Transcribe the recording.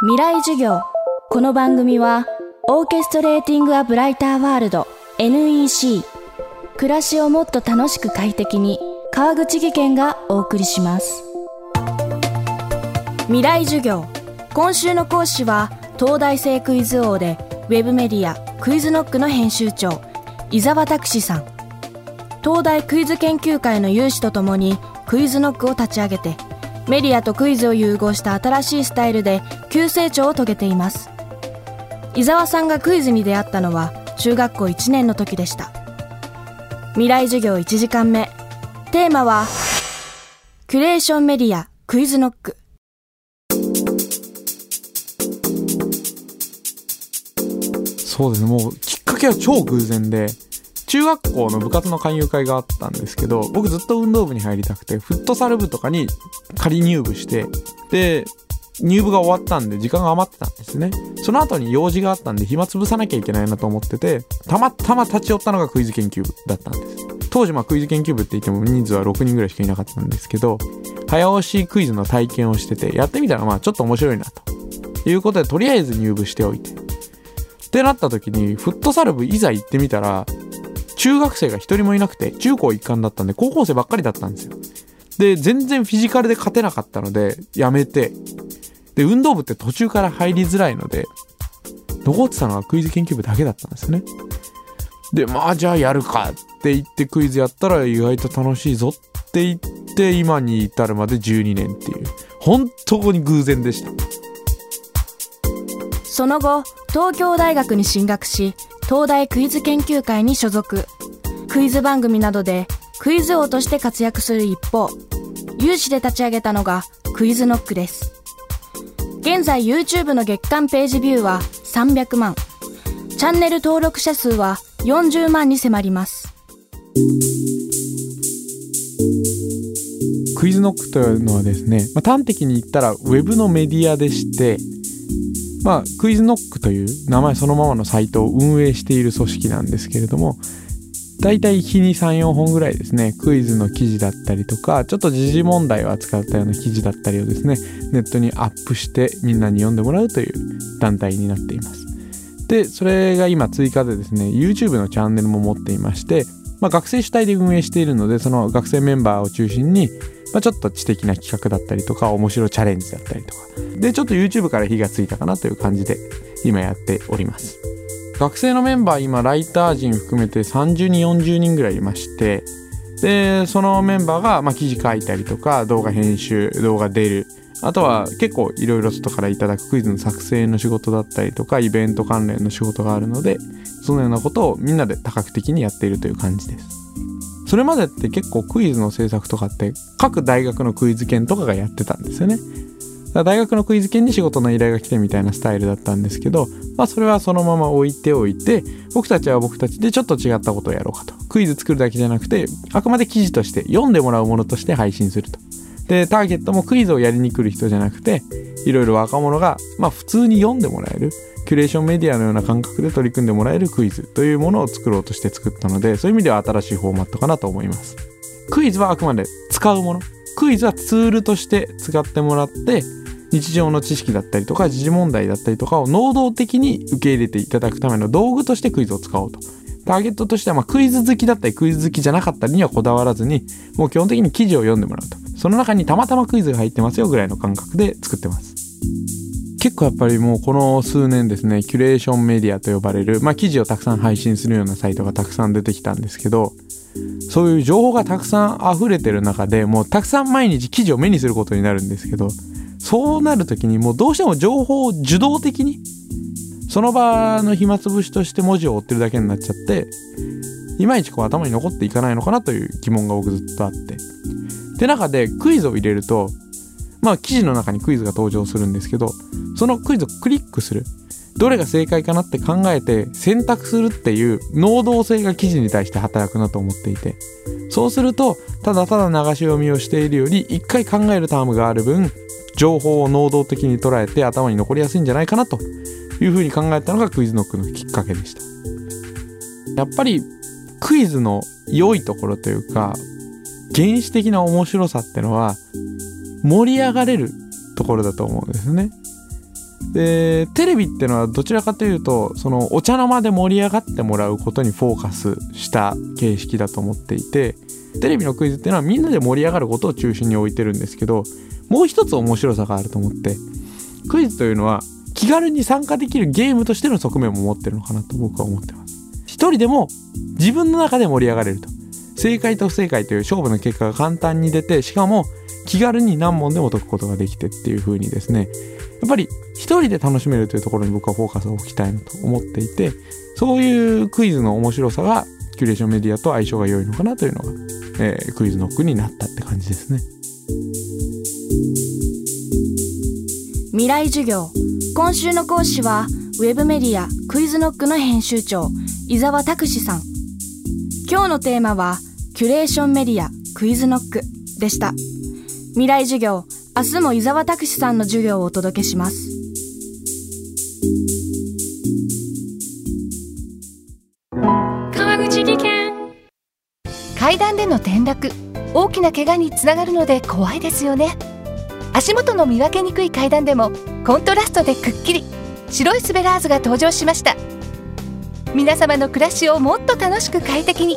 未来授業。この番組はオーケストレーティング・ア・ブライター・ワールド NEC 暮らしをもっと楽しく快適に川口義賢がお送りします。未来授業。今週の講師は東大生クイズ王でウェブメディアクイズノックの編集長伊沢拓司さん。東大クイズ研究会の有志とともにクイズノックを立ち上げてメディアとクイズを融合した新しいスタイルで急成長を遂げています。伊沢さんがクイズに出会ったのは中学校1年の時でした。未来授業1時間目。テーマはキュレーションメディアクイズノック。そうですね。もうきっかけは超偶然で中学校の部活の勧誘会があったんですけど僕ずっと運動部に入りたくてフットサル部とかに仮入部してで入部が終わったんで時間が余ってたんですね。その後に用事があったんで暇つぶさなきゃいけないなと思っててたまたま立ち寄ったのがクイズ研究部だったんです。当時まあクイズ研究部って言っても人数は6人ぐらいしかいなかったんですけど早押しクイズの体験をしててやってみたらまあちょっと面白いなと。いうことでとりあえず入部しておいて。ってなった時にフットサル部いざ行ってみたら中学生が一人もいなくて、中高一貫だったんで、高校生ばっかりだったんですよ。で、全然フィジカルで勝てなかったので、やめて、で、運動部って途中から入りづらいので、残ってたのはクイズ研究部だけだったんですね。で、まあ、じゃあやるかって言ってクイズやったら意外と楽しいぞって言って、今に至るまで12年っていう、本当に偶然でした。その後東京大学に進学し東大クイズ研究会に所属。クイズ番組などでクイズ王として活躍する一方有志で立ち上げたのがクイズノックです。現在 YouTube の月間ページビューは300万。チャンネル登録者数は40万に迫ります。クイズノックというのはですね、まあ、端的に言ったらウェブのメディアでしてまあ、クイズノックという名前そのままのサイトを運営している組織なんですけれども、大体日に3、4本ぐらいですね、クイズの記事だったりとか、ちょっと時事問題を扱ったような記事だったりをですね、ネットにアップしてみんなに読んでもらうという団体になっています。で、それが今追加でですね、YouTube のチャンネルも持っていまして、まあ、学生主体で運営しているので、その学生メンバーを中心に、まあ、ちょっと知的な企画だったりとか、面白チャレンジだったりとか。で、ちょっと YouTube から火がついたかなという感じで、今やっております。学生のメンバー、今、ライター陣含めて30人、40人ぐらいいまして、で、そのメンバーが、まあ、記事書いたりとか、動画編集、動画出る、あとは結構いろいろ外からいただくクイズの作成の仕事だったりとか、イベント関連の仕事があるので、そのようなことをみんなで多角的にやっているという感じです。それまでって結構クイズの制作とかって各大学のクイズ研とかがやってたんですよね。大学のクイズ研に仕事の依頼が来てみたいなスタイルだったんですけど、まあそれはそのまま置いておいて、僕たちは僕たちでちょっと違ったことをやろうかと。クイズ作るだけじゃなくて、あくまで記事として読んでもらうものとして配信すると。で、ターゲットもクイズをやりに来る人じゃなくて、いろいろ若者が、まあ普通に読んでもらえる。キュレーションメディアのような感覚で取り組んでもらえるクイズというものを作ろうとして作ったので、そういう意味では新しいフォーマットかなと思います。クイズはあくまで使うもの。クイズはツールとして使ってもらって、日常の知識だったりとか、時事問題だったりとかを能動的に受け入れていただくための道具としてクイズを使おうと。ターゲットとしては、まクイズ好きだったりクイズ好きじゃなかったりにはこだわらずに、もう基本的に記事を読んでもらうと。その中にたまたまクイズが入ってますよぐらいの感覚で作ってます。結構やっぱりもうこの数年ですね、キュレーションメディアと呼ばれる、まあ記事をたくさん配信するようなサイトがたくさん出てきたんですけど、そういう情報がたくさん溢れてる中でもうたくさん毎日記事を目にすることになるんですけど、そうなる時にもうどうしても情報を受動的に、その場の暇つぶしとして文字を追ってるだけになっちゃって、いまいちこう頭に残っていかないのかなという疑問が僕ずっとあって。って中でクイズを入れると、まあ記事の中にクイズが登場するんですけど、そのクイズをクリックする。どれが正解かなって考えて選択するっていう能動性が記事に対して働くなと思っていて。そうすると、ただただ流し読みをしているより、一回考えるタームがある分、情報を能動的に捉えて頭に残りやすいんじゃないかなというふうに考えたのがクイズノックのきっかけでした。やっぱりクイズの良いところというか、原始的な面白さってのは盛り上がれるところだと思うんですね。でテレビってのはどちらかというとそのお茶の間で盛り上がってもらうことにフォーカスした形式だと思っていてテレビのクイズっていうのはみんなで盛り上がることを中心に置いてるんですけどもう一つ面白さがあると思ってクイズというのは気軽に参加できるゲームとしての側面も持ってるのかなと僕は思ってます一人でも自分の中で盛り上がれると正解と不正解という勝負の結果が簡単に出てしかも気軽に何問でも解くことができてっていう風にですね。やっぱり一人で楽しめるというところに僕はフォーカスを置きたいなと思っていてそういうクイズの面白さがキュレーションメディアと相性が良いのかなというのが、えー、 QuizKnockになったって感じですね。未来授業。今週の講師はウェブメディア QuizKnock の編集長伊沢拓司さん。今日のテーマはキュレーションメディア QuizKnock でした。未来授業明日も伊沢拓司さんの授業をお届けします。川口技研。階段での転落大きな怪我につながるので怖いですよね。足元の見分けにくい階段でもコントラストでくっきり白いスベラーズが登場しました。皆様の暮らしをもっと楽しく快適に